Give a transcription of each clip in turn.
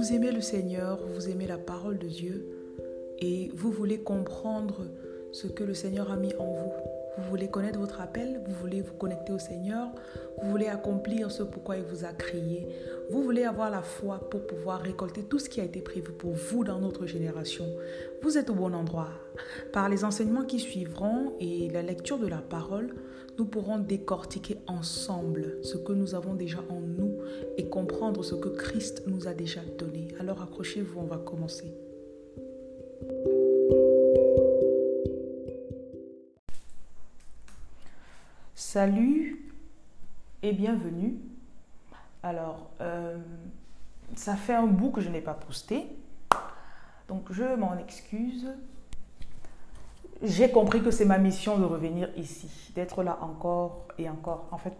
vous aimez le Seigneur, vous aimez la parole de Dieu et vous voulez comprendre ce que le Seigneur a mis en vous. Vous voulez connaître votre appel, vous voulez vous connecter au Seigneur, vous voulez accomplir ce pourquoi il vous a créé, vous voulez avoir la foi pour pouvoir récolter tout ce qui a été prévu pour vous dans notre génération. Vous êtes au bon endroit. Par les enseignements qui suivront et la lecture de la parole, nous pourrons décortiquer ensemble ce que nous avons déjà en nous et comprendre ce que Christ nous a déjà donné. Alors accrochez-vous, on va commencer. Salut et bienvenue. Alors, euh, ça fait un bout que je n'ai pas posté, donc je m'en excuse. J'ai compris que c'est ma mission de revenir ici, d'être là encore et encore. En fait,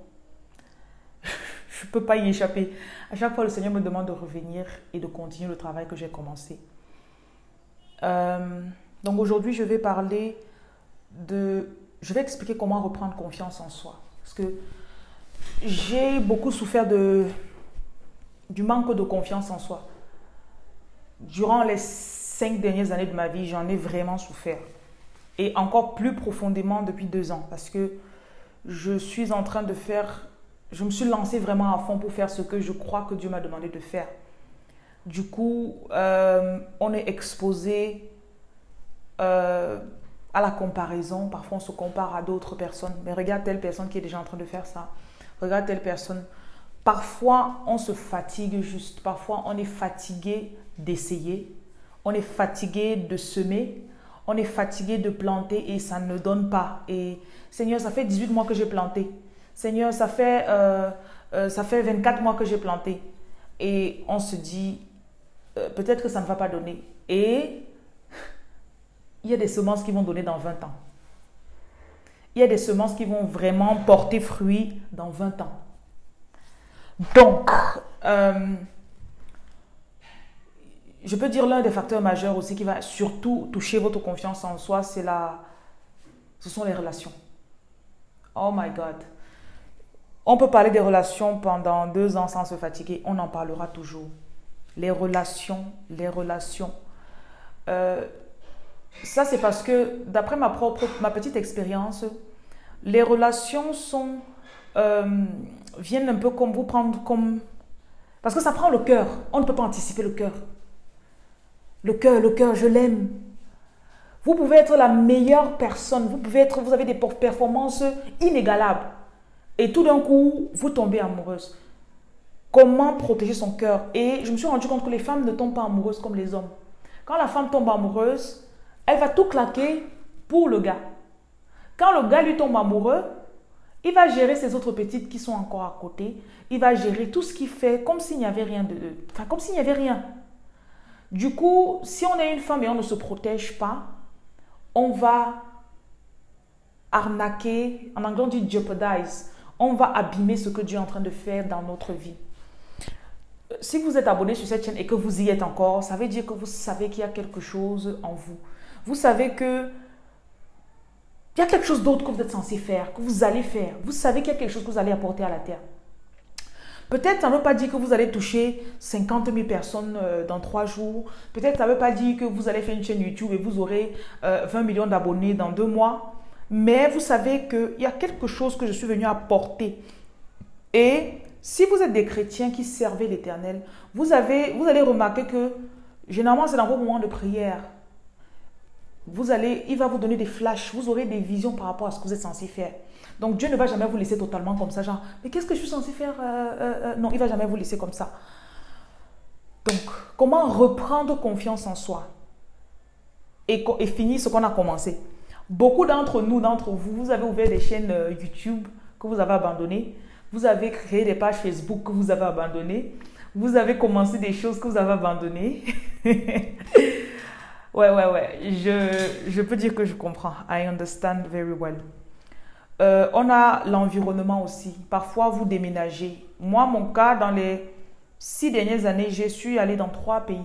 je ne peux pas y échapper. À chaque fois, le Seigneur me demande de revenir et de continuer le travail que j'ai commencé. Euh, donc aujourd'hui, je vais parler de je vais expliquer comment reprendre confiance en soi. Parce que j'ai beaucoup souffert de, du manque de confiance en soi. Durant les cinq dernières années de ma vie, j'en ai vraiment souffert. Et encore plus profondément depuis deux ans. Parce que je suis en train de faire... Je me suis lancée vraiment à fond pour faire ce que je crois que Dieu m'a demandé de faire. Du coup, euh, on est exposé... Euh, à la comparaison. Parfois, on se compare à d'autres personnes. Mais regarde telle personne qui est déjà en train de faire ça. Regarde telle personne. Parfois, on se fatigue juste. Parfois, on est fatigué d'essayer. On est fatigué de semer. On est fatigué de planter et ça ne donne pas. Et Seigneur, ça fait 18 mois que j'ai planté. Seigneur, ça fait, euh, euh, ça fait 24 mois que j'ai planté. Et on se dit, euh, peut-être que ça ne va pas donner. Et il y a des semences qui vont donner dans 20 ans. Il y a des semences qui vont vraiment porter fruit dans 20 ans. Donc, euh, je peux dire l'un des facteurs majeurs aussi qui va surtout toucher votre confiance en soi, c'est la, ce sont les relations. Oh my God. On peut parler des relations pendant deux ans sans se fatiguer. On en parlera toujours. Les relations, les relations. Euh, ça, c'est parce que, d'après ma propre, ma petite expérience, les relations sont, euh, viennent un peu comme vous prendre comme... Parce que ça prend le cœur. On ne peut pas anticiper le cœur. Le cœur, le cœur, je l'aime. Vous pouvez être la meilleure personne. Vous pouvez être, vous avez des performances inégalables. Et tout d'un coup, vous tombez amoureuse. Comment protéger son cœur? Et je me suis rendu compte que les femmes ne tombent pas amoureuses comme les hommes. Quand la femme tombe amoureuse, elle va tout claquer pour le gars. Quand le gars lui tombe amoureux, il va gérer ses autres petites qui sont encore à côté. Il va gérer tout ce qu'il fait comme s'il n'y avait rien de, enfin comme s'il n'y avait rien. Du coup, si on est une femme et on ne se protège pas, on va arnaquer, en anglais on dit jeopardize, on va abîmer ce que Dieu est en train de faire dans notre vie. Si vous êtes abonné sur cette chaîne et que vous y êtes encore, ça veut dire que vous savez qu'il y a quelque chose en vous vous savez que il y a quelque chose d'autre que vous êtes censé faire, que vous allez faire. Vous savez qu'il y a quelque chose que vous allez apporter à la terre. Peut-être ça ne veut pas dire que vous allez toucher 50 000 personnes euh, dans trois jours. Peut-être ça ne veut pas dire que vous allez faire une chaîne YouTube et vous aurez 20 euh, millions d'abonnés dans deux mois. Mais vous savez qu'il y a quelque chose que je suis venu apporter. Et si vous êtes des chrétiens qui servent l'Éternel, vous, vous allez remarquer que généralement c'est dans vos moments de prière vous allez, il va vous donner des flashs, vous aurez des visions par rapport à ce que vous êtes censé faire. Donc Dieu ne va jamais vous laisser totalement comme ça, genre, mais qu'est-ce que je suis censé faire euh, euh, euh, Non, il va jamais vous laisser comme ça. Donc, comment reprendre confiance en soi et finir ce qu'on a commencé? Beaucoup d'entre nous, d'entre vous, vous avez ouvert des chaînes YouTube que vous avez abandonnées. Vous avez créé des pages Facebook que vous avez abandonnées. Vous avez commencé des choses que vous avez abandonnées. Ouais, ouais, ouais. Je, je peux dire que je comprends. I understand very well. Euh, on a l'environnement aussi. Parfois, vous déménagez. Moi, mon cas, dans les six dernières années, je suis allée dans trois pays.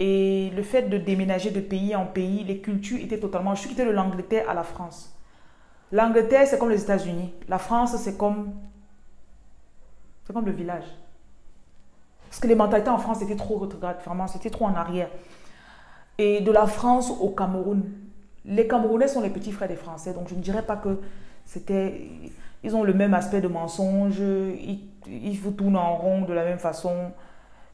Et le fait de déménager de pays en pays, les cultures étaient totalement... Je suis quittée de l'Angleterre à la France. L'Angleterre, c'est comme les États-Unis. La France, c'est comme... C'est comme le village. Parce que les mentalités en France étaient trop vraiment, c'était trop en arrière. Et de la France au Cameroun, les Camerounais sont les petits frères des Français, donc je ne dirais pas que c'était. Ils ont le même aspect de mensonge, ils, ils vous tournent en rond de la même façon.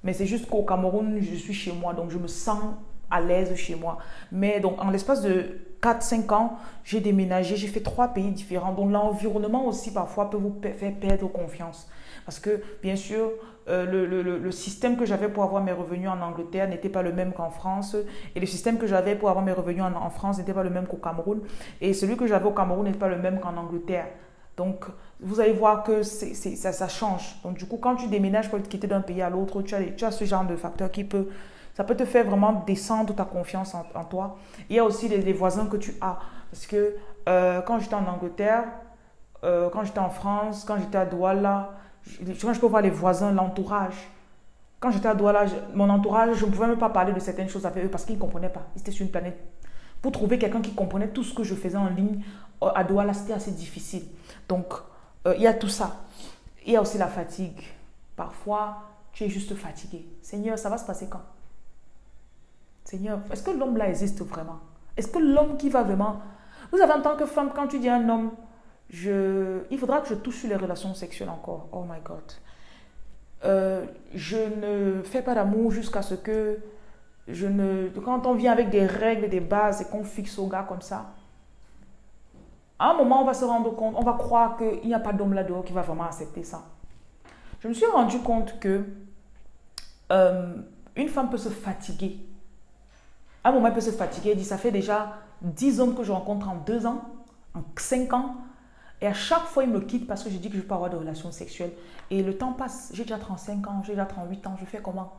Mais c'est juste qu'au Cameroun, je suis chez moi, donc je me sens à l'aise chez moi. Mais donc, en l'espace de 4-5 ans, j'ai déménagé, j'ai fait trois pays différents. Donc, l'environnement aussi, parfois, peut vous faire perdre confiance. Parce que, bien sûr, euh, le, le, le, système que j'avais pour avoir mes revenus en Angleterre n'était pas le même qu'en France. Et le système que j'avais pour avoir mes revenus en, en France n'était pas le même qu'au Cameroun. Et celui que j'avais au Cameroun n'était pas le même qu'en Angleterre. Donc, vous allez voir que ça, change. Donc, du coup, quand tu déménages pour quitter d'un pays à l'autre, tu as, ce genre de facteur qui peut ça peut te faire vraiment descendre ta confiance en, toi. Il y a aussi les, voisins que tu as. Parce que euh, quand j'étais en Angleterre, euh, quand j'étais en France, quand j'étais à Douala, je, je peux voir les voisins, l'entourage. Quand j'étais à Douala, mon entourage, je ne pouvais même pas parler de certaines choses avec eux parce qu'ils ne comprenaient pas. Ils étaient sur une planète. Pour trouver quelqu'un qui comprenait tout ce que je faisais en ligne, euh, à Douala, c'était assez difficile. Donc, il y a tout ça. Il y a aussi la fatigue. Parfois, tu es juste fatigué. Seigneur, ça va se passer quand? Seigneur, est-ce que l'homme là existe vraiment? Est-ce que l'homme qui va vraiment... Vous avez en tant que femme, quand tu dis un homme, je... il faudra que je touche sur les relations sexuelles encore. Oh my God. Euh, je ne fais pas d'amour jusqu'à ce que je ne... Quand on vient avec des règles des bases et qu'on fixe au gars comme ça, à un moment, on va se rendre compte, on va croire qu'il n'y a pas d'homme là-dehors qui va vraiment accepter ça. Je me suis rendu compte que euh, une femme peut se fatiguer à un moment, il peut se fatiguer. Il dit, ça fait déjà 10 hommes que je rencontre en 2 ans, en 5 ans. Et à chaque fois, il me quitte parce que je dis que je ne veux pas avoir de relations sexuelles. Et le temps passe. J'ai déjà 35 ans, j'ai déjà 38 ans. Je fais comment?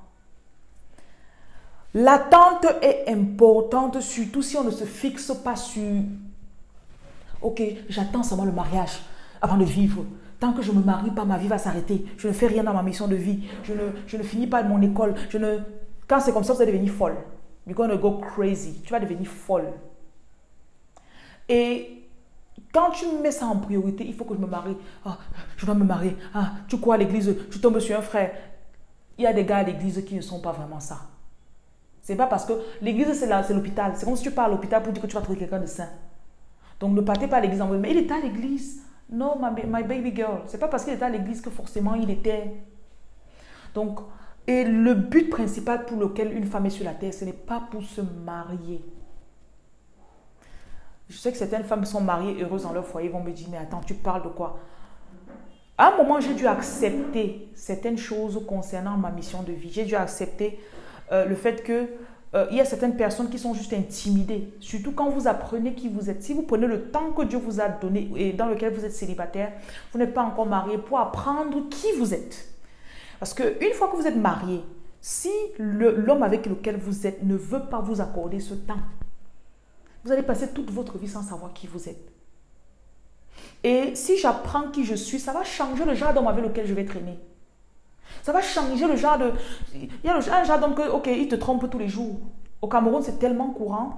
L'attente est importante, surtout si on ne se fixe pas sur... Ok, j'attends seulement le mariage avant de vivre. Tant que je ne me marie pas, ma vie va s'arrêter. Je ne fais rien dans ma mission de vie. Je ne, je ne finis pas mon école. Je ne... Quand c'est comme ça, vous allez devenir folle. You're going to go crazy. Tu vas devenir folle. Et quand tu mets ça en priorité, il faut que je me marie. Ah, je dois me marier. Ah, tu crois à l'église, tu tombes sur un frère. Il y a des gars à l'église qui ne sont pas vraiment ça. C'est pas parce que l'église, c'est l'hôpital. C'est comme si tu pars à l'hôpital pour dire que tu vas trouver quelqu'un de saint. Donc ne partez pas à l'église mais il était à l'église. Non, my, my baby girl. C'est pas parce qu'il était à l'église que forcément il était. Donc, et le but principal pour lequel une femme est sur la terre, ce n'est pas pour se marier. Je sais que certaines femmes sont mariées, heureuses dans leur foyer, vont me dire, mais attends, tu parles de quoi? À un moment, j'ai dû accepter certaines choses concernant ma mission de vie. J'ai dû accepter euh, le fait que euh, il y a certaines personnes qui sont juste intimidées, surtout quand vous apprenez qui vous êtes. Si vous prenez le temps que Dieu vous a donné et dans lequel vous êtes célibataire, vous n'êtes pas encore marié pour apprendre qui vous êtes. Parce qu'une fois que vous êtes marié, si l'homme avec lequel vous êtes ne veut pas vous accorder ce temps, vous allez passer toute votre vie sans savoir qui vous êtes. Et si j'apprends qui je suis, ça va changer le genre d'homme avec lequel je vais traîner. Ça va changer le genre de... Il y a un genre d'homme que, ok, il te trompe tous les jours. Au Cameroun, c'est tellement courant.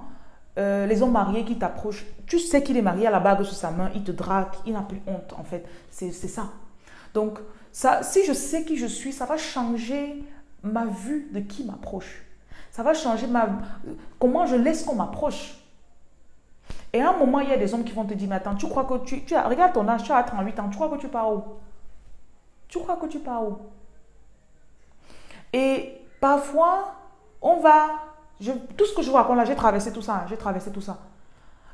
Euh, les hommes mariés qui t'approchent, tu sais qu'il est marié à la bague sur sa main, il te drague, il n'a plus honte en fait. C'est ça. Donc, si je sais qui je suis, ça va changer ma vue de qui m'approche. Ça va changer ma, comment je laisse qu'on m'approche. Et à un moment, il y a des hommes qui vont te dire, mais attends, tu crois que tu, regarde ton âge, tu as 38 ans, tu crois que tu pars où? Tu crois que tu pars où? Et parfois, on va, tout ce que je vois raconte là, j'ai traversé tout ça, j'ai traversé tout ça.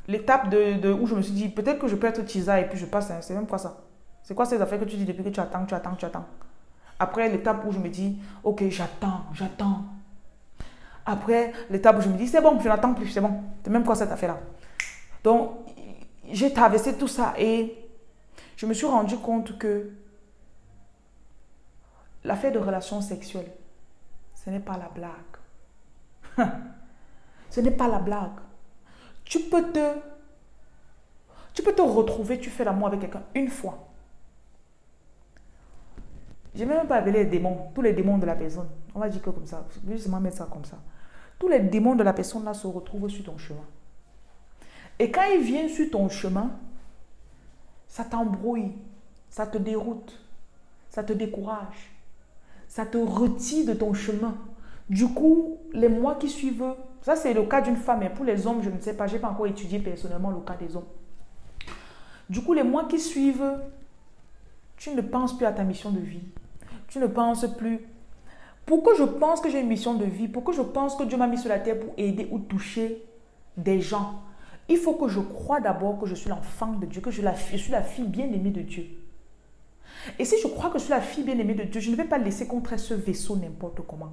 L'étape de, où je me suis dit, peut-être que je peux être tisa et puis je passe, c'est même quoi ça c'est quoi ces affaires que tu dis depuis que tu attends, tu attends, tu attends? Après l'étape où je me dis, ok, j'attends, j'attends. Après l'étape où je me dis, c'est bon, je n'attends plus, c'est bon. C'est même quoi cette affaire-là? Donc, j'ai traversé tout ça et je me suis rendu compte que l'affaire de relations sexuelles, ce n'est pas la blague. ce n'est pas la blague. Tu peux te tu peux te retrouver, tu fais l'amour avec quelqu'un une fois. Je même pas appeler les démons, tous les démons de la personne. On va dire que comme ça, je vais justement mettre ça comme ça. Tous les démons de la personne là se retrouvent sur ton chemin. Et quand ils viennent sur ton chemin, ça t'embrouille, ça te déroute, ça te décourage. Ça te retire de ton chemin. Du coup, les mois qui suivent, ça c'est le cas d'une femme, mais pour les hommes, je ne sais pas, je n'ai pas encore étudié personnellement le cas des hommes. Du coup, les mois qui suivent, tu ne penses plus à ta mission de vie. Tu ne penses plus. Pourquoi je pense que j'ai une mission de vie Pourquoi je pense que Dieu m'a mis sur la terre pour aider ou toucher des gens Il faut que je croie d'abord que je suis l'enfant de Dieu, que je, je suis la fille bien-aimée de Dieu. Et si je crois que je suis la fille bien-aimée de Dieu, je ne vais pas laisser qu'on traite ce vaisseau n'importe comment.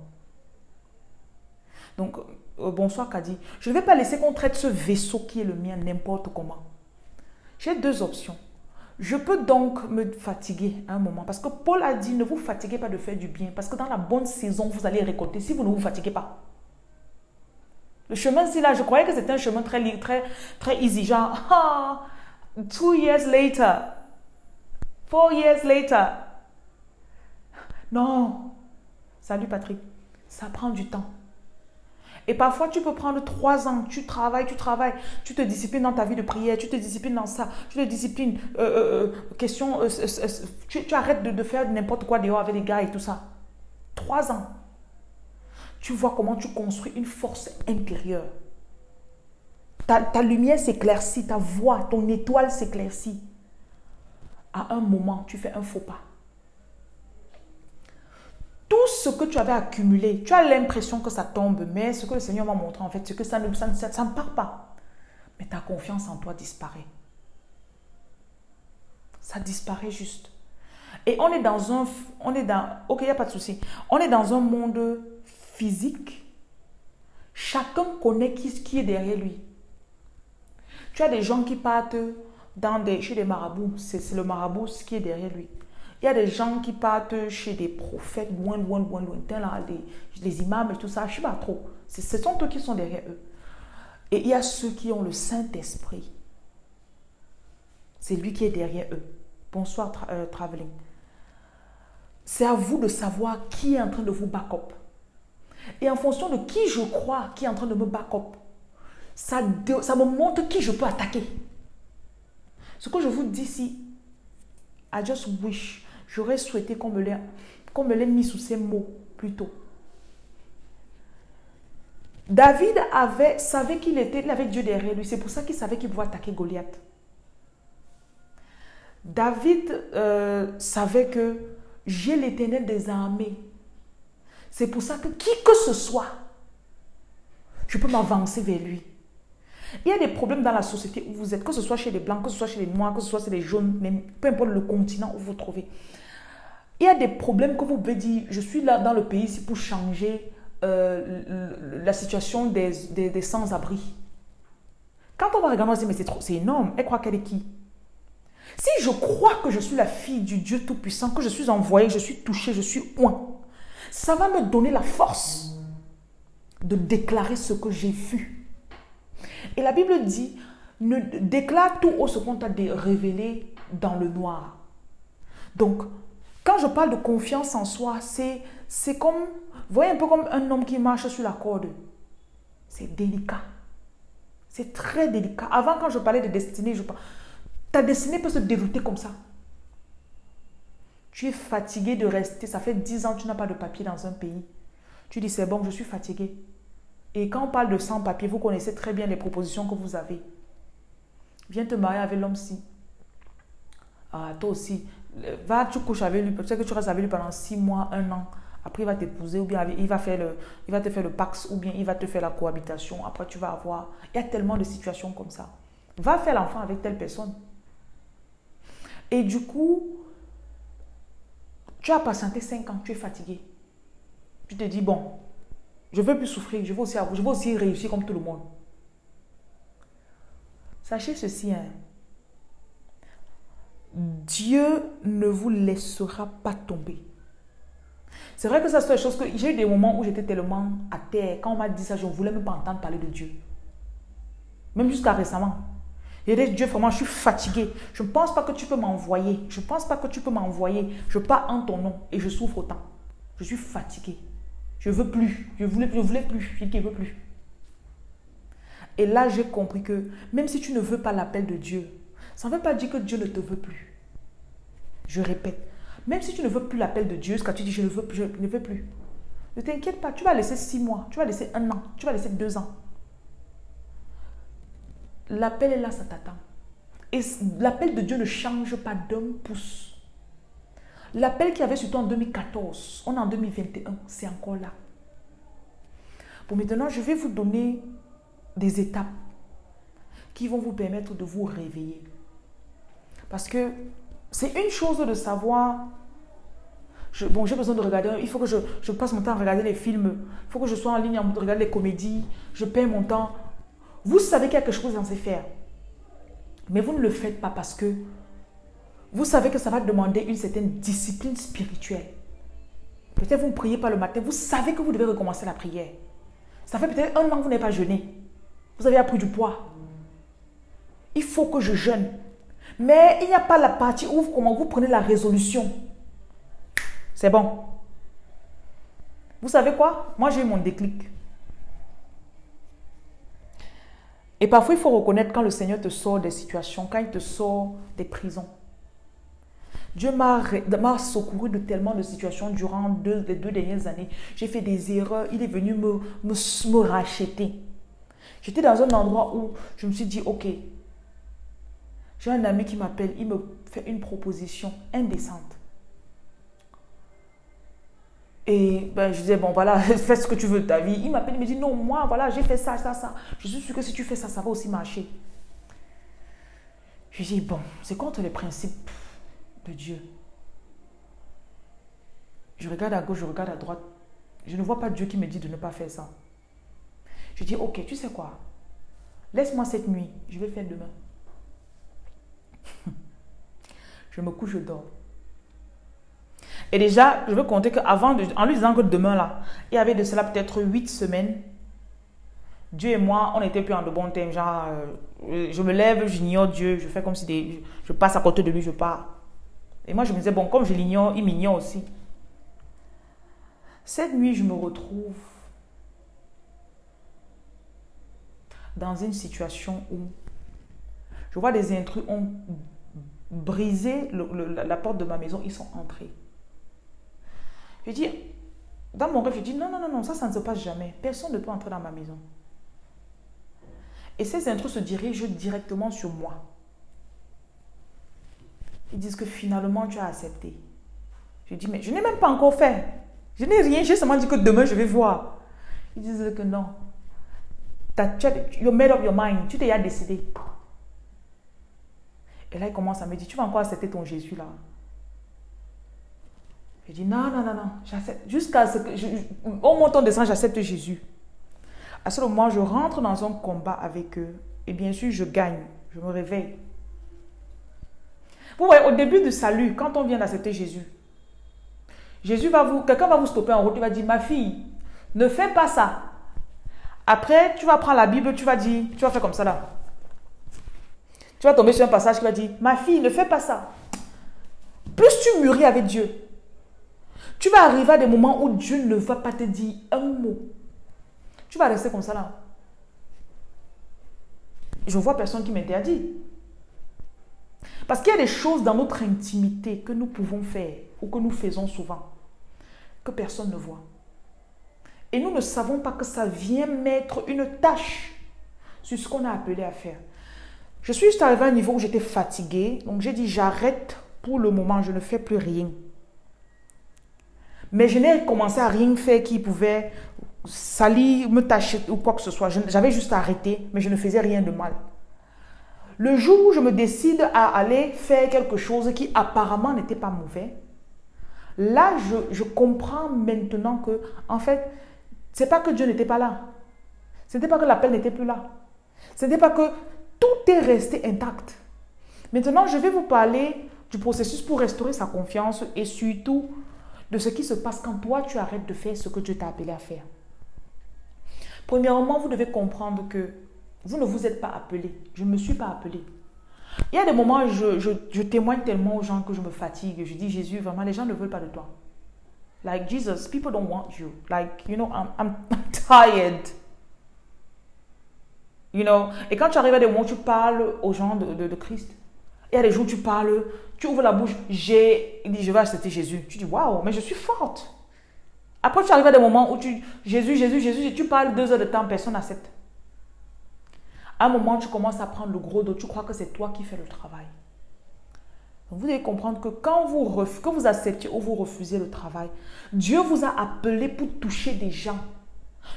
Donc, euh, bonsoir Kadi. Je ne vais pas laisser qu'on traite ce vaisseau qui est le mien n'importe comment. J'ai deux options. Je peux donc me fatiguer un moment. Parce que Paul a dit, ne vous fatiguez pas de faire du bien. Parce que dans la bonne saison, vous allez récolter si vous ne vous fatiguez pas. Le chemin, c'est là, je croyais que c'était un chemin très, très, très easy. Genre, ah, two years later, four years later. Non. Salut Patrick. Ça prend du temps. Et parfois, tu peux prendre trois ans, tu travailles, tu travailles, tu te disciplines dans ta vie de prière, tu te disciplines dans ça, tu te disciplines, euh, euh, euh, question, tu, arrêtes de, faire n'importe quoi dehors avec les gars et tout ça. Trois ans. Tu vois comment tu construis une force intérieure. Ta, ta lumière s'éclaircit, ta voix, ton étoile s'éclaircit. À un moment, tu fais un faux pas tout ce que tu avais accumulé, tu as l'impression que ça tombe, mais ce que le Seigneur m'a montré en fait, c'est que ça ne, part pas. Mais ta confiance en toi disparaît. Ça disparaît juste. Et on est dans un... On est dans... Ok, il n'y a pas de souci. On est dans un monde physique. Chacun connaît qui est derrière lui. Tu as des gens qui partent dans des, chez des marabouts. C'est le marabout qui est derrière lui. Il y a des gens qui partent chez des prophètes loin, loin, loin, lointains, là, les, les imams et tout ça. Je ne sais pas trop. Ce sont eux qui sont derrière eux. Et il y a ceux qui ont le Saint-Esprit. C'est lui qui est derrière eux. Bonsoir, euh, Traveling. C'est à vous de savoir qui est en train de vous back up. Et en fonction de qui je crois qui est en train de me back up, ça, ça me montre qui je peux attaquer. Ce que je vous dis ici, I just wish J'aurais souhaité qu'on me l'ait mis sous ces mots plutôt. David avait, savait qu'il était, il avait Dieu derrière lui. C'est pour ça qu'il savait qu'il pouvait attaquer Goliath. David euh, savait que j'ai l'éternel des armées. C'est pour ça que qui que ce soit, je peux m'avancer vers lui. Il y a des problèmes dans la société où vous êtes, que ce soit chez les blancs, que ce soit chez les noirs, que ce soit chez les jaunes, même, peu importe le continent où vous vous trouvez. Il y a des problèmes que vous pouvez dire, je suis là dans le pays ici pour changer euh, la situation des, des, sans-abri. Quand on va regarder, on va dire, mais c'est énorme. Elle croit qu'elle est qui? Si je crois que je suis la fille du Dieu Tout-Puissant, que je suis envoyée, je suis touchée, je suis oint, ça va me donner la force de déclarer ce que j'ai vu. Et la Bible dit, déclare tout haut ce qu'on t'a révélé dans le noir. Donc, quand je parle de confiance en soi, c'est, c'est comme, voyez un peu comme un homme qui marche sur la corde. C'est délicat. C'est très délicat. Avant, quand je parlais de destinée, je parle, ta destinée peut se dérouter comme ça. Tu es fatigué de rester, ça fait 10 ans que tu n'as pas de papier dans un pays. Tu dis, c'est bon, je suis fatigué. Et quand on parle de sans-papier, vous connaissez très bien les propositions que vous avez. Viens te marier avec l'homme-ci. Ah, toi aussi, va, tu couches avec lui, peut-être que tu restes avec lui pendant six mois, un an. Après, il va t'épouser, ou bien il va, faire le, il va te faire le pax, ou bien il va te faire la cohabitation. Après, tu vas avoir. Il y a tellement de situations comme ça. Va faire l'enfant avec telle personne. Et du coup, tu as patienté cinq ans, tu es fatigué. Tu te dis, bon, je veux plus souffrir, je veux aussi, je veux aussi réussir comme tout le monde. Sachez ceci, hein, Dieu ne vous laissera pas tomber. C'est vrai que ça, c'est des choses que j'ai eu des moments où j'étais tellement à terre. Quand on m'a dit ça, je ne voulais même pas entendre parler de Dieu. Même jusqu'à récemment. J'ai dit, Dieu, vraiment, je suis fatiguée. Je ne pense pas que tu peux m'envoyer. Je ne pense pas que tu peux m'envoyer. Je pars en ton nom et je souffre autant. Je suis fatiguée. Je veux plus. Je voulais, je voulais plus. Je ne veux plus. Et là, j'ai compris que même si tu ne veux pas l'appel de Dieu, ça ne veut pas dire que Dieu ne te veut plus. Je répète, Même si tu ne veux plus l'appel de Dieu, ce que tu dis, je ne veux, je ne veux plus. Ne t'inquiète pas, tu vas laisser six mois, tu vas laisser un an, tu vas laisser deux ans. L'appel est là, ça t'attend. Et l'appel de Dieu ne change pas d'un pouce. L'appel qu'il y avait sur toi en 2014, on est en 2021, c'est encore là. Bon, maintenant, je vais vous donner des étapes qui vont vous permettre de vous réveiller. Parce que c'est une chose de savoir, bon, j'ai besoin de regarder, il faut que je, passe mon temps à regarder les films, il faut que je sois en ligne à regarder les comédies, je perds mon temps. Vous savez quelque chose dans ces faire. Mais vous ne le faites pas parce que vous savez que ça va demander une certaine discipline spirituelle. Peut-être vous ne priez pas le matin, vous savez que vous devez recommencer la prière. Ça fait peut-être un an que vous n'avez pas jeûné. Vous avez appris du poids. Il faut que je jeûne. Mais il n'y a pas la partie où comment vous prenez la résolution. C'est bon. Vous savez quoi? Moi, j'ai eu mon déclic. Et parfois, il faut reconnaître quand le Seigneur te sort des situations, quand il te sort des prisons. Dieu m'a secouru de tellement de situations durant deux, les deux dernières années. J'ai fait des erreurs. Il est venu me, me, racheter. J'étais dans un endroit où je me suis dit, ok, j'ai un ami qui m'appelle, il me fait une proposition indécente. Et ben, je disais, bon, voilà, fais ce que tu veux de ta vie. Il m'appelle, il me dit, non, moi, voilà, j'ai fait ça, ça, ça. Je suis sûr que si tu fais ça, ça va aussi marcher. Je dis, bon, c'est contre les principes de Dieu. Je regarde à gauche, je regarde à droite. Je ne vois pas Dieu qui me dit de ne pas faire ça. Je dis, ok, tu sais quoi? Laisse-moi cette nuit, je vais faire demain. je me couche, je dors. Et déjà, je veux compter qu'avant, en lui disant que demain, là, il y avait de cela peut-être huit semaines, Dieu et moi, on n'était plus en de bons thèmes. Genre, euh, je me lève, j'ignore Dieu, je fais comme si des, je passe à côté de lui, je pars. Et moi, je me disais, bon, comme je l'ignore, il m'ignore aussi. Cette nuit, je me retrouve dans une situation où je vois des intrus ont brisé la porte de ma maison, ils sont entrés. Je dis, dans mon rêve, je dis, non, non, non, non, ça, ça ne se passe jamais. Personne ne peut entrer dans ma maison. Et ces intrus se dirigent directement sur moi. Ils disent que finalement, tu as accepté. Je dis, mais je n'ai même pas encore fait. Je n'ai rien, j'ai seulement dit que demain, je vais voir. Ils disent que non. You made up your mind. Tu t'es déjà décidé. Et là, il commence à me dire, tu vas encore accepter ton Jésus là. Je dis, non, non, non, non. Jusqu'à ce que, je, au montant de sang, j'accepte Jésus. À ce moment, je rentre dans un combat avec eux. Et bien sûr, je gagne. Je me réveille. Vous voyez, au début du salut, quand on vient d'accepter Jésus, Jésus va vous, quelqu'un va vous stopper en route, il va dire, ma fille, ne fais pas ça. Après, tu vas prendre la Bible, tu vas dire, tu vas faire comme ça là. Tu vas tomber sur un passage qui va dire, ma fille, ne fais pas ça. Plus tu mûris avec Dieu, tu vas arriver à des moments où Dieu ne va pas te dire un mot. Tu vas rester comme ça là. Je vois personne qui m'interdit. Parce qu'il y a des choses dans notre intimité que nous pouvons faire ou que nous faisons souvent que personne ne voit. Et nous ne savons pas que ça vient mettre une tâche sur ce qu'on a appelé à faire. Je suis juste arrivé à un niveau où j'étais fatiguée. Donc j'ai dit j'arrête pour le moment, je ne fais plus rien. Mais je n'ai commencé à rien faire qui pouvait salir, me tâcher ou quoi que ce soit. J'avais juste arrêté, mais je ne faisais rien de mal. Le jour où je me décide à aller faire quelque chose qui apparemment n'était pas mauvais, là, je, comprends maintenant que, en fait, c'est pas que Dieu n'était pas là. Ce n'était pas que l'appel n'était plus là. Ce n'était pas que tout est resté intact. Maintenant, je vais vous parler du processus pour restaurer sa confiance et surtout de ce qui se passe quand toi, tu arrêtes de faire ce que Dieu t'a appelé à faire. Premièrement, vous devez comprendre que vous ne vous êtes pas appelé. Je ne me suis pas appelé. Il y a des moments je, je, témoigne tellement aux gens que je me fatigue. Je dis, Jésus, vraiment, les gens ne veulent pas de toi. Like Jesus, people don't want you. Like, you know, I'm, I'm, tired. You know, et quand tu arrives à des moments où tu parles aux gens de, de, Christ, Il y a des jours où tu parles, tu ouvres la bouche, j'ai, il dit, je vais accepter Jésus. Tu dis, waouh, mais je suis forte. Après, tu arrives à des moments où tu, Jésus, Jésus, Jésus, tu parles deux heures de temps, personne n'accepte. À un moment, tu commences à prendre le gros dos, tu crois que c'est toi qui fais le travail. Donc, vous devez comprendre que quand vous, que vous acceptez ou vous refusez le travail, Dieu vous a appelé pour toucher des gens.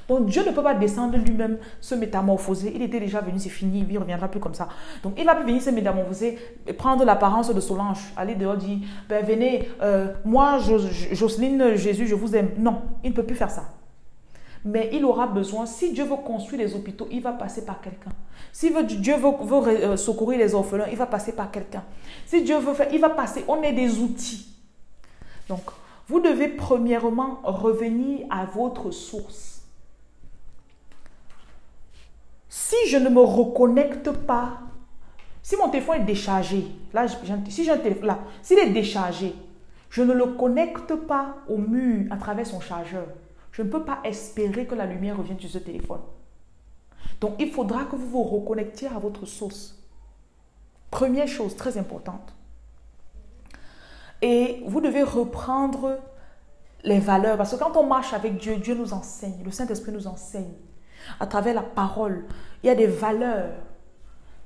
Donc Dieu ne peut pas descendre lui-même se métamorphoser. Il était déjà venu, c'est fini, il ne reviendra plus comme ça. Donc il va venir se métamorphoser, prendre l'apparence de Solange, aller dehors, dire, ben, venez, euh, moi, Jocelyne, Jésus, je vous aime. Non, il ne peut plus faire ça. Mais il aura besoin, si Dieu veut construire les hôpitaux, il va passer par quelqu'un. Si Dieu veut, euh, secourir les orphelins, il va passer par quelqu'un. Si Dieu veut faire, il va passer. On est des outils. Donc, vous devez premièrement revenir à votre source. Si je ne me reconnecte pas, si mon téléphone est déchargé, là, si j'ai un téléphone, là, s'il est déchargé, je ne le connecte pas au mur à travers son chargeur. Je ne peux pas espérer que la lumière revienne sur ce téléphone. Donc, il faudra que vous vous reconnectiez à votre source. Première chose très importante. Et vous devez reprendre les valeurs. Parce que quand on marche avec Dieu, Dieu nous enseigne. Le Saint-Esprit nous enseigne. À travers la parole, il y a des valeurs.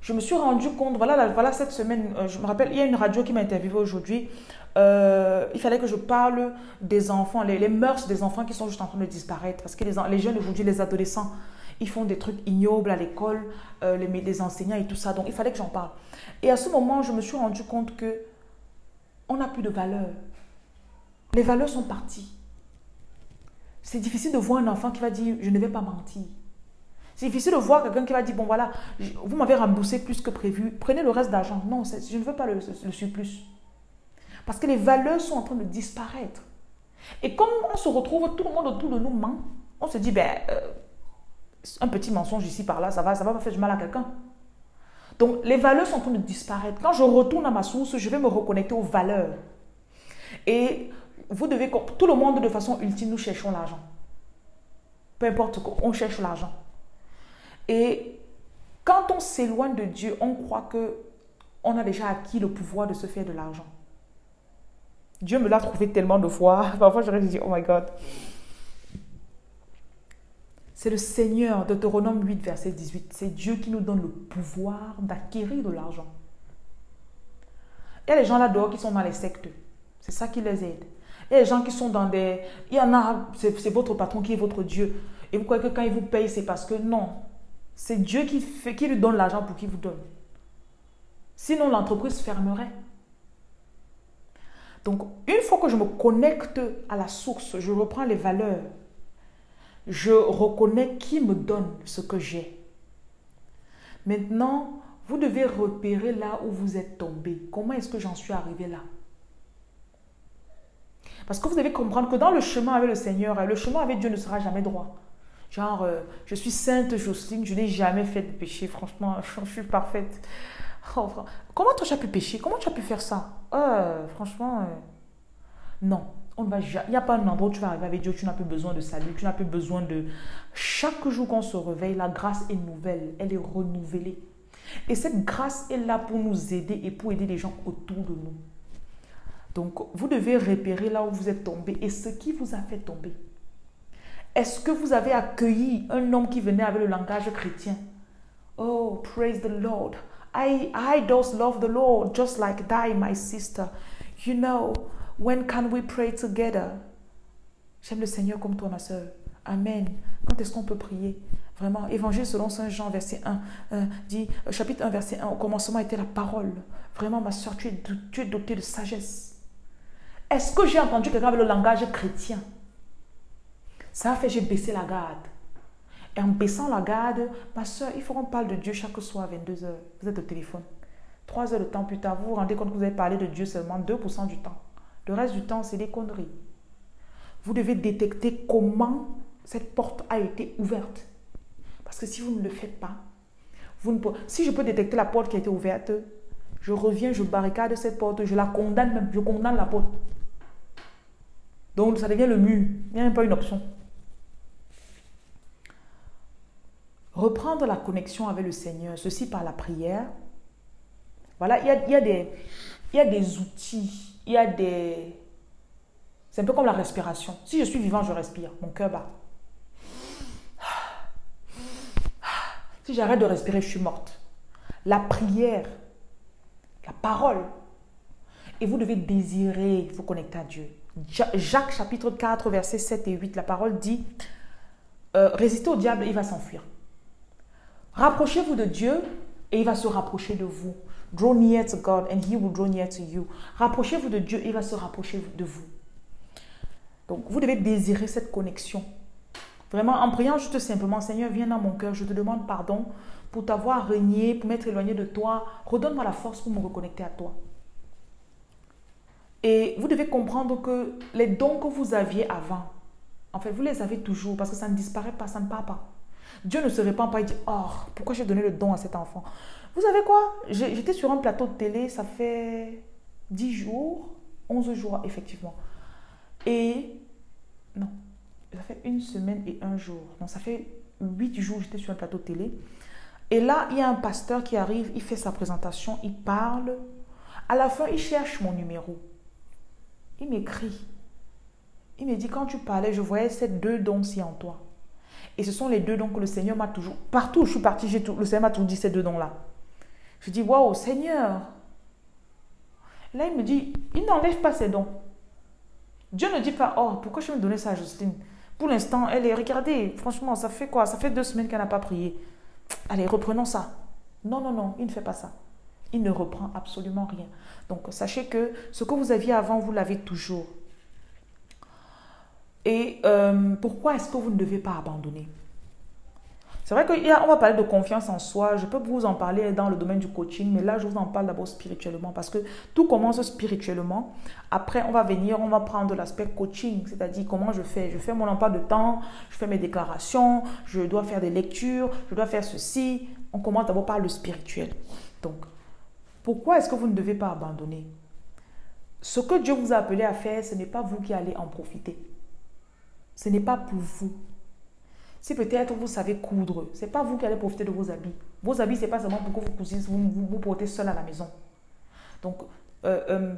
Je me suis rendu compte, voilà, voilà cette semaine, euh, je me rappelle, il y a une radio qui m'a interviewé aujourd'hui. Euh, il fallait que je parle des enfants, les, mœurs des enfants qui sont juste en train de disparaître. Parce que les, jeunes aujourd'hui, les adolescents, ils font des trucs ignobles à l'école, euh, les, enseignants et tout ça. Donc il fallait que j'en parle. Et à ce moment, je me suis rendu compte que on n'a plus de valeurs. Les valeurs sont parties. C'est difficile de voir un enfant qui va dire je ne vais pas mentir. C'est difficile de voir quelqu'un qui va dire bon voilà, vous m'avez remboursé plus que prévu, prenez le reste d'argent. Non, je ne veux pas le, surplus. Parce que les valeurs sont en train de disparaître. Et comme on se retrouve, tout le monde autour de nous ment, on se dit ben euh, un petit mensonge ici par là, ça va, ça va pas faire du mal à quelqu'un. Donc les valeurs sont en train de disparaître. Quand je retourne à ma source, je vais me reconnecter aux valeurs. Et vous devez, tout le monde de façon ultime, nous cherchons l'argent. Peu importe, on cherche l'argent. Et quand on s'éloigne de Dieu, on croit que on a déjà acquis le pouvoir de se faire de l'argent. Dieu me l'a trouvé tellement de fois. Parfois, j'aurais dit, oh my God. C'est le Seigneur, Deutéronome 8, verset 18. C'est Dieu qui nous donne le pouvoir d'acquérir de l'argent. Il y a des gens là dehors qui sont dans les sectes. C'est ça qui les aide. Il y a des gens qui sont dans des... Il y en a, c'est votre patron qui est votre Dieu. Et vous croyez que quand il vous paye, c'est parce que non. C'est Dieu qui, qui lui donne l'argent pour qu'il vous donne. Sinon, l'entreprise fermerait. Donc, une fois que je me connecte à la source, je reprends les valeurs, je reconnais qui me donne ce que j'ai. Maintenant, vous devez repérer là où vous êtes tombé. Comment est-ce que j'en suis arrivé là? Parce que vous devez comprendre que dans le chemin avec le Seigneur, le chemin avec Dieu ne sera jamais droit. Genre, euh, je suis sainte Jocelyne, je n'ai jamais fait de péché. Franchement, je suis parfaite. Oh, comment toi tu as pu pécher Comment tu as pu faire ça? Euh, Franchement, euh, non il n'y a pas un endroit où tu vas arriver avec Dieu, tu n'as plus besoin de salut, tu n'as plus besoin de... Chaque jour qu'on se réveille, la grâce est nouvelle, elle est renouvelée. Et cette grâce est là pour nous aider et pour aider les gens autour de nous. Donc, vous devez repérer là où vous êtes tombé et ce qui vous a fait tomber. Est-ce que vous avez accueilli un homme qui venait avec le langage chrétien? Oh, praise the Lord. I, I love the Lord just like thy, my sister. You know, When can we pray together? J'aime le Seigneur comme toi, ma soeur. Amen. Quand est-ce qu'on peut prier? Vraiment, Évangile selon Saint Jean, verset 1, euh, dit, euh, chapitre 1, verset 1, au commencement était la parole. Vraiment, ma soeur, tu es, tu es dotée de sagesse. Est-ce que j'ai entendu quelqu'un avec le langage chrétien? Ça a fait, j'ai baissé la garde. Et en baissant la garde, ma soeur, il faut qu'on parle de Dieu chaque soir à 22h. Vous êtes au téléphone. Trois heures de temps plus tard, vous vous rendez compte que vous avez parlé de Dieu seulement 2% du temps. Le reste du temps, c'est des conneries. Vous devez détecter comment cette porte a été ouverte. Parce que si vous ne le faites pas, si je peux détecter la porte qui a été ouverte, je reviens, je barricade cette porte, je la condamne même, je condamne la porte. Donc ça devient le mur. Il n'y a même pas une option. Reprendre la connexion avec le Seigneur, ceci par la prière, Voilà, il y a, des, il y outils, il y a des... C'est un peu comme la respiration. Si je suis vivant, je respire, mon cœur bat. Si j'arrête de respirer, je suis morte. La prière, la parole. Et vous devez désirer vous connecter à Dieu. Jacques chapitre 4, versets 7 et 8, la parole dit, euh, résistez au diable, il va s'enfuir. Rapprochez-vous de Dieu et il va se rapprocher de vous. Draw near to God and he will draw near to you. Rapprochez-vous de Dieu et il va se rapprocher de vous. Donc, vous devez désirer cette connexion. Vraiment, en priant juste simplement, Seigneur, viens dans mon cœur, je te demande pardon pour t'avoir régné, pour m'être éloigné de toi. Redonne-moi la force pour me reconnecter à toi. Et vous devez comprendre que les dons que vous aviez avant, en fait, vous les avez toujours parce que ça ne disparaît pas, ça ne part pas. Dieu ne se répand pas et dit, oh, pourquoi j'ai donné le don à cet enfant? Vous savez quoi? J'étais sur un plateau de télé, ça fait 10 jours, 11 jours effectivement. Et non, ça fait une semaine et un jour. Non, ça fait 8 jours j'étais sur un plateau de télé. Et là, il y a un pasteur qui arrive, il fait sa présentation, il parle. À la fin, il cherche mon numéro. Il m'écrit. Il me dit, quand tu parlais, je voyais ces deux dons-ci en toi. Et ce sont les deux dons que le Seigneur m'a toujours... Partout où je suis partie, le Seigneur m'a toujours dit ces deux dons-là. Je dis, waouh, Seigneur. Là, il me dit, il n'enlève pas ces dons. Dieu ne dit pas, oh, pourquoi je vais me donner ça à Justine Pour l'instant, elle est, regardez, franchement, ça fait quoi? Ça fait deux semaines qu'elle n'a pas prié. Allez, reprenons ça. Non, non, non, il ne fait pas ça. Il ne reprend absolument rien. Donc, sachez que ce que vous aviez avant, vous l'avez toujours. Et euh, pourquoi est-ce que vous ne devez pas abandonner? C'est vrai qu'on va parler de confiance en soi. Je peux vous en parler dans le domaine du coaching, mais là, je vous en parle d'abord spirituellement parce que tout commence spirituellement. Après, on va venir, on va prendre l'aspect coaching, c'est-à-dire comment je fais? Je fais mon emploi de temps, je fais mes déclarations, je dois faire des lectures, je dois faire ceci. On commence d'abord par le spirituel. Donc, pourquoi est-ce que vous ne devez pas abandonner? Ce que Dieu vous a appelé à faire, ce n'est pas vous qui allez en profiter. Ce n'est pas pour vous. Si peut-être vous savez coudre, ce n'est pas vous qui allez profiter de vos habits. Vos habits, ce n'est pas seulement pour que vous cousiez, vous, vous, portez seul à la maison. Donc, euh,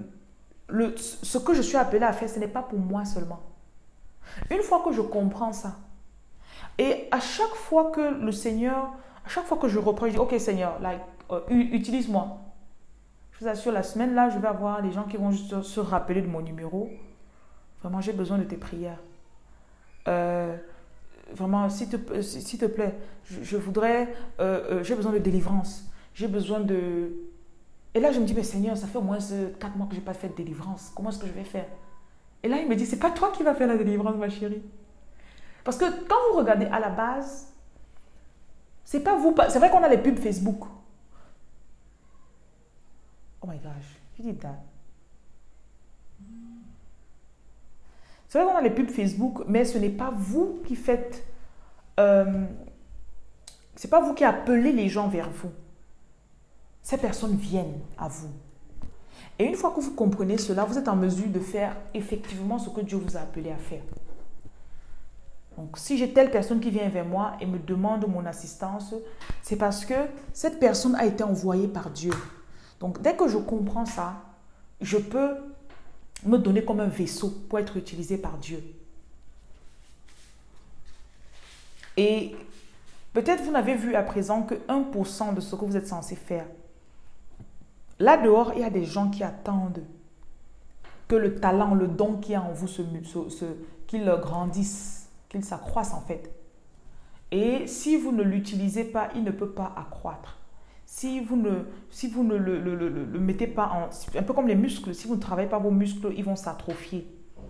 euh, ce que je suis appelé à faire, ce n'est pas pour moi seulement. Une fois que je comprends ça, et à chaque fois que le Seigneur, à chaque fois que je reprends, je dis, ok Seigneur, like, euh, utilise-moi. Je vous assure, la semaine là, je vais avoir les gens qui vont juste se rappeler de mon numéro. Vraiment, j'ai besoin de tes prières. Euh, vraiment, s'il te, plaît, je, voudrais, euh, euh, j'ai besoin de délivrance. J'ai besoin de... Et là, je me dis, mais Seigneur, ça fait au moins 4 mois que je n'ai pas fait de délivrance. Comment est-ce que je vais faire? Et là, il me dit, c'est pas toi qui vas faire la délivrance, ma chérie. Parce que quand vous regardez à la base, c'est pas vous. C'est vrai qu'on a les pubs Facebook. Oh my gosh, you did that. C'est vrai qu'on a les pubs Facebook, mais ce n'est pas vous qui faites. Euh, c'est pas vous qui appelez les gens vers vous. Ces personnes viennent à vous. Et une fois que vous comprenez cela, vous êtes en mesure de faire effectivement ce que Dieu vous a appelé à faire. Donc, si j'ai telle personne qui vient vers moi et me demande mon assistance, c'est parce que cette personne a été envoyée par Dieu. Donc, dès que je comprends ça, je peux me donner comme un vaisseau pour être utilisé par Dieu. Et peut-être vous n'avez vu à présent que 1% de ce que vous êtes censé faire. Là dehors, il y a des gens qui attendent que le talent, le don qui est en vous, se, qu'il grandisse, qu'il s'accroisse en fait. Et si vous ne l'utilisez pas, il ne peut pas accroître si vous ne, si vous ne le, le, mettez pas en... Un peu comme les muscles, si vous ne travaillez pas vos muscles, ils vont s'atrophier.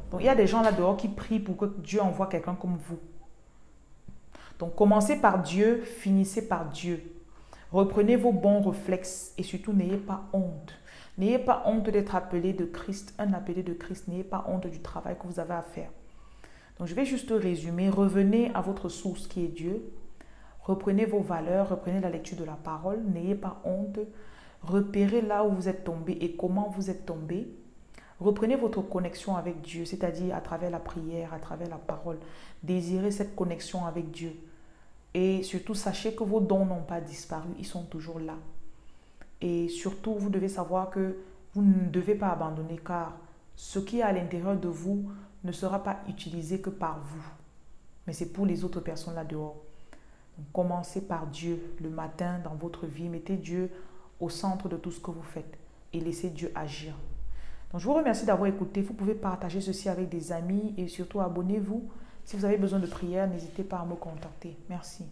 Donc il y a des gens là dehors qui prient pour que Dieu envoie quelqu'un comme vous. Donc commencez par Dieu, finissez par Dieu. Reprenez vos bons réflexes et surtout n'ayez pas honte. N'ayez pas honte d'être appelé de Christ, un appelé de Christ. N'ayez pas honte du travail que vous avez à faire. Donc je vais juste résumer. Revenez à votre source qui est Dieu. Reprenez vos valeurs, reprenez la lecture de la parole, n'ayez pas honte. Repérez là où vous êtes tombé et comment vous êtes tombé. Reprenez votre connexion avec Dieu, c'est-à-dire à travers la prière, à travers la parole. Désirez cette connexion avec Dieu. Et surtout, sachez que vos dons n'ont pas disparu, ils sont toujours là. Et surtout, vous devez savoir que vous ne devez pas abandonner car ce qui est à l'intérieur de vous ne sera pas utilisé que par vous, mais c'est pour les autres personnes là dehors. Commencez par Dieu le matin dans votre vie. Mettez Dieu au centre de tout ce que vous faites et laissez Dieu agir. Donc, je vous remercie d'avoir écouté. Vous pouvez partager ceci avec des amis et surtout abonnez-vous. Si vous avez besoin de prière, n'hésitez pas à me contacter. Merci.